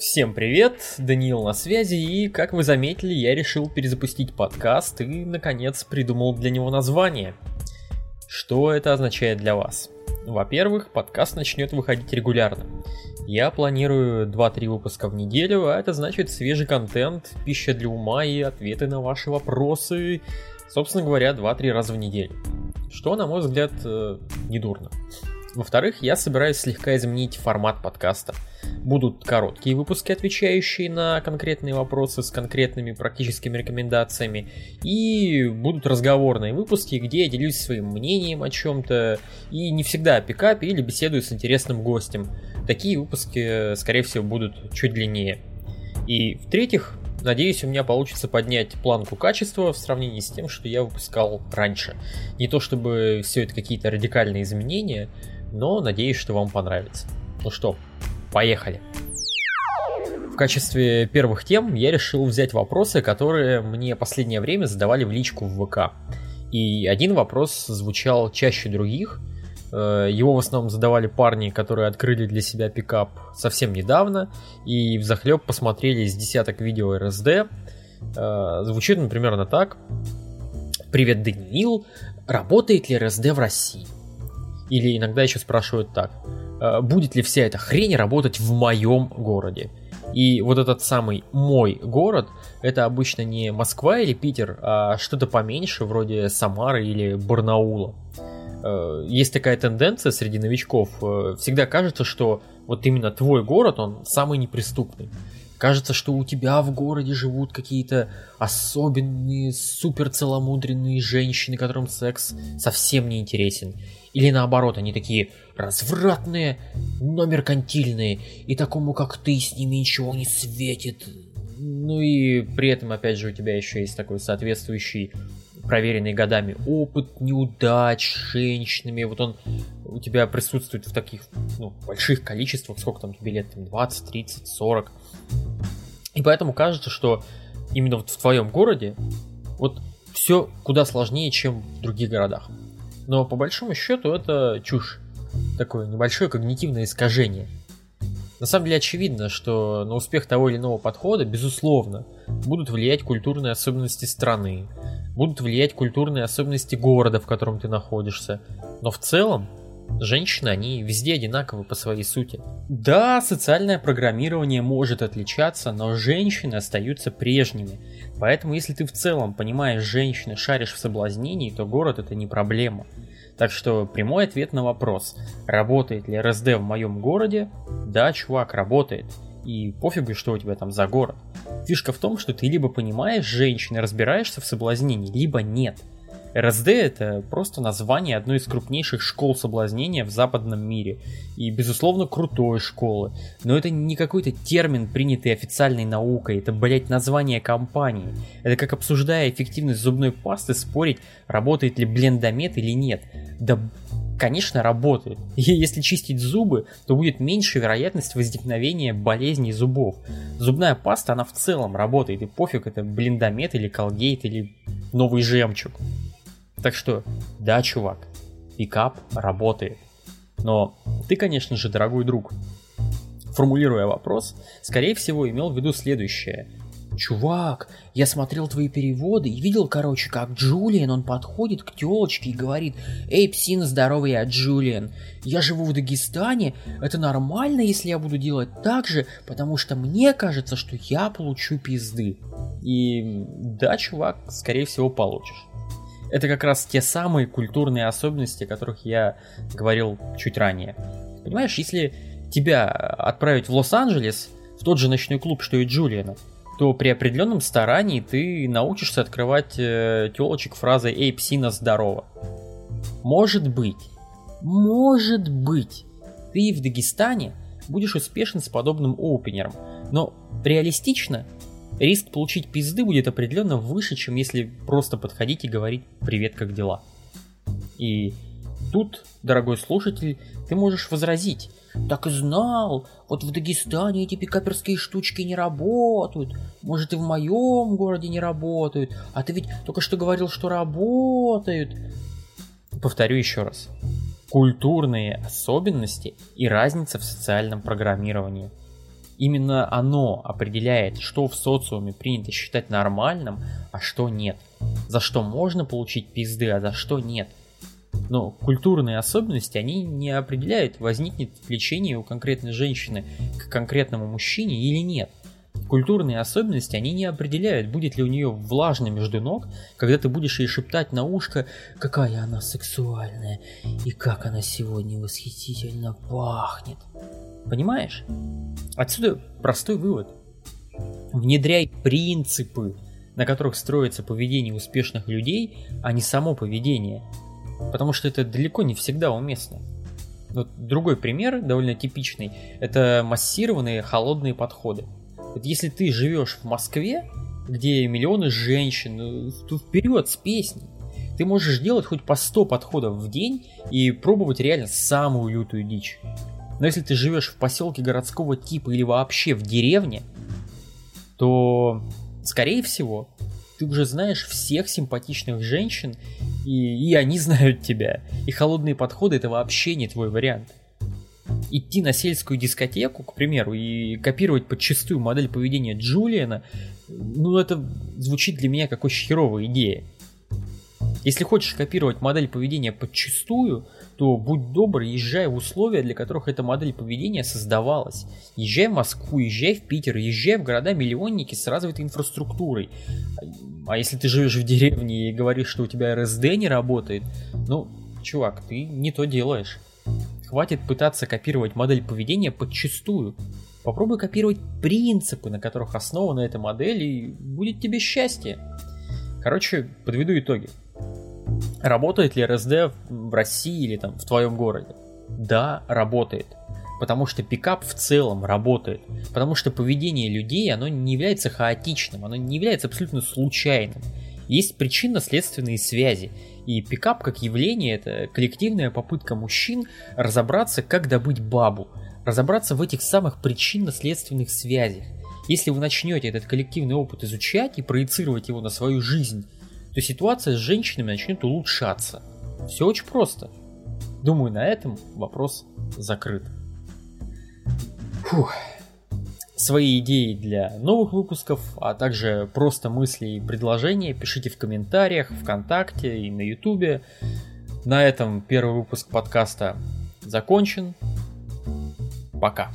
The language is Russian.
Всем привет, Даниил на связи, и, как вы заметили, я решил перезапустить подкаст и, наконец, придумал для него название. Что это означает для вас? Во-первых, подкаст начнет выходить регулярно. Я планирую 2-3 выпуска в неделю, а это значит свежий контент, пища для ума и ответы на ваши вопросы, собственно говоря, 2-3 раза в неделю. Что, на мой взгляд, э, недурно. Во-вторых, я собираюсь слегка изменить формат подкаста. Будут короткие выпуски, отвечающие на конкретные вопросы с конкретными практическими рекомендациями, и будут разговорные выпуски, где я делюсь своим мнением о чем-то, и не всегда о пикапе или беседую с интересным гостем. Такие выпуски, скорее всего, будут чуть длиннее. И в-третьих, Надеюсь, у меня получится поднять планку качества в сравнении с тем, что я выпускал раньше. Не то чтобы все это какие-то радикальные изменения, но надеюсь, что вам понравится. Ну что, поехали. В качестве первых тем я решил взять вопросы, которые мне последнее время задавали в личку в ВК. И один вопрос звучал чаще других. Э, его в основном задавали парни, которые открыли для себя пикап совсем недавно и в захлеб посмотрели из десяток видео РСД. Э, звучит, например, на так. Привет, Даниил. Работает ли РСД в России? Или иногда еще спрашивают так, «Э, будет ли вся эта хрень работать в моем городе. И вот этот самый мой город, это обычно не Москва или Питер, а что-то поменьше, вроде Самары или Барнаула. Э, есть такая тенденция среди новичков. Э, всегда кажется, что вот именно твой город, он самый неприступный. Кажется, что у тебя в городе живут какие-то особенные, супер целомудренные женщины, которым секс совсем не интересен. Или наоборот, они такие развратные, но меркантильные, и такому, как ты, с ними ничего не светит. Ну и при этом, опять же, у тебя еще есть такой соответствующий проверенный годами опыт неудач с женщинами. Вот он у тебя присутствует в таких ну, больших количествах, сколько там тебе лет, там 20, 30, 40. И поэтому кажется, что именно вот в твоем городе вот все куда сложнее, чем в других городах. Но по большому счету это чушь. Такое небольшое когнитивное искажение. На самом деле очевидно, что на успех того или иного подхода, безусловно, будут влиять культурные особенности страны, будут влиять культурные особенности города, в котором ты находишься. Но в целом, женщины, они везде одинаковы по своей сути. Да, социальное программирование может отличаться, но женщины остаются прежними. Поэтому если ты в целом понимаешь женщины, шаришь в соблазнении, то город это не проблема. Так что прямой ответ на вопрос, работает ли РСД в моем городе? Да, чувак, работает. И пофигу, что у тебя там за город. Фишка в том, что ты либо понимаешь женщин и разбираешься в соблазнении, либо нет. РСД это просто название одной из крупнейших школ соблазнения в западном мире. И, безусловно, крутой школы. Но это не какой-то термин, принятый официальной наукой. Это, блять, название компании. Это как обсуждая эффективность зубной пасты, спорить, работает ли блендомет или нет. Да конечно, работает. И если чистить зубы, то будет меньше вероятность возникновения болезней зубов. Зубная паста, она в целом работает, и пофиг, это блиндомет или колгейт или новый жемчуг. Так что, да, чувак, пикап работает. Но ты, конечно же, дорогой друг, формулируя вопрос, скорее всего имел в виду следующее. Чувак, я смотрел твои переводы и видел, короче, как Джулиан, он подходит к телочке и говорит, «Эй, псина, здоровый я, Джулиан, я живу в Дагестане, это нормально, если я буду делать так же, потому что мне кажется, что я получу пизды». И да, чувак, скорее всего, получишь это как раз те самые культурные особенности, о которых я говорил чуть ранее. Понимаешь, если тебя отправить в Лос-Анджелес, в тот же ночной клуб, что и Джулиана, то при определенном старании ты научишься открывать э, телочек фразой «Эй, псина, здорово». Может быть, может быть, ты в Дагестане будешь успешен с подобным опенером, но реалистично риск получить пизды будет определенно выше, чем если просто подходить и говорить «Привет, как дела?». И тут, дорогой слушатель, ты можешь возразить «Так и знал, вот в Дагестане эти пикаперские штучки не работают, может и в моем городе не работают, а ты ведь только что говорил, что работают». Повторю еще раз. Культурные особенности и разница в социальном программировании – Именно оно определяет, что в социуме принято считать нормальным, а что нет. За что можно получить пизды, а за что нет. Но культурные особенности, они не определяют, возникнет влечение у конкретной женщины к конкретному мужчине или нет. Культурные особенности, они не определяют, будет ли у нее влажно между ног, когда ты будешь ей шептать на ушко, какая она сексуальная и как она сегодня восхитительно пахнет. Понимаешь? Отсюда простой вывод. Внедряй принципы, на которых строится поведение успешных людей, а не само поведение. Потому что это далеко не всегда уместно. Вот другой пример, довольно типичный, это массированные холодные подходы. Вот если ты живешь в Москве, где миллионы женщин, ну, то вперед с песней. Ты можешь делать хоть по 100 подходов в день и пробовать реально самую лютую дичь. Но если ты живешь в поселке городского типа или вообще в деревне, то, скорее всего, ты уже знаешь всех симпатичных женщин, и, и они знают тебя. И холодные подходы это вообще не твой вариант идти на сельскую дискотеку, к примеру, и копировать подчастую модель поведения Джулиана, ну это звучит для меня как очень херовая идея. Если хочешь копировать модель поведения подчастую, то будь добр, езжай в условия, для которых эта модель поведения создавалась. Езжай в Москву, езжай в Питер, езжай в города-миллионники с развитой инфраструктурой. А если ты живешь в деревне и говоришь, что у тебя РСД не работает, ну, чувак, ты не то делаешь. Хватит пытаться копировать модель поведения подчастую. Попробуй копировать принципы, на которых основана эта модель, и будет тебе счастье. Короче, подведу итоги. Работает ли РСД в России или там в твоем городе? Да, работает. Потому что пикап в целом работает. Потому что поведение людей, оно не является хаотичным, оно не является абсолютно случайным. Есть причинно-следственные связи. И пикап как явление это коллективная попытка мужчин разобраться, как добыть бабу, разобраться в этих самых причинно-следственных связях. Если вы начнете этот коллективный опыт изучать и проецировать его на свою жизнь, то ситуация с женщинами начнет улучшаться. Все очень просто. Думаю, на этом вопрос закрыт. Фух свои идеи для новых выпусков, а также просто мысли и предложения пишите в комментариях, ВКонтакте и на Ютубе. На этом первый выпуск подкаста закончен. Пока.